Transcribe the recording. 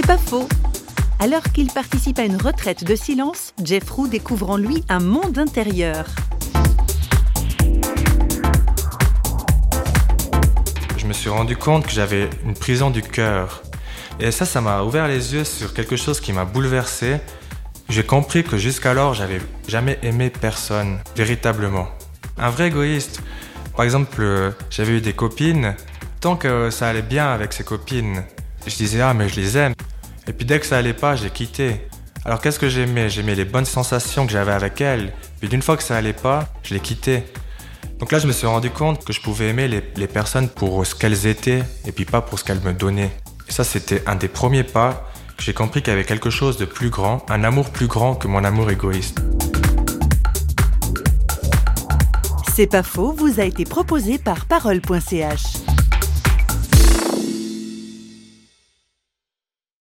C'est pas faux. Alors qu'il participe à une retraite de silence, Jeff Roux découvre en lui un monde intérieur. Je me suis rendu compte que j'avais une prison du cœur. Et ça, ça m'a ouvert les yeux sur quelque chose qui m'a bouleversé. J'ai compris que jusqu'alors, j'avais jamais aimé personne, véritablement. Un vrai égoïste. Par exemple, euh, j'avais eu des copines, tant que ça allait bien avec ces copines, je disais ah mais je les aime. Et puis dès que ça allait pas, j'ai quitté. Alors qu'est-ce que j'aimais? J'aimais les bonnes sensations que j'avais avec elles. Puis d'une fois que ça allait pas, je les quittais. Donc là, je me suis rendu compte que je pouvais aimer les, les personnes pour ce qu'elles étaient et puis pas pour ce qu'elles me donnaient. Et ça, c'était un des premiers pas que j'ai compris qu'il y avait quelque chose de plus grand, un amour plus grand que mon amour égoïste. C'est pas faux, vous a été proposé par parole.ch.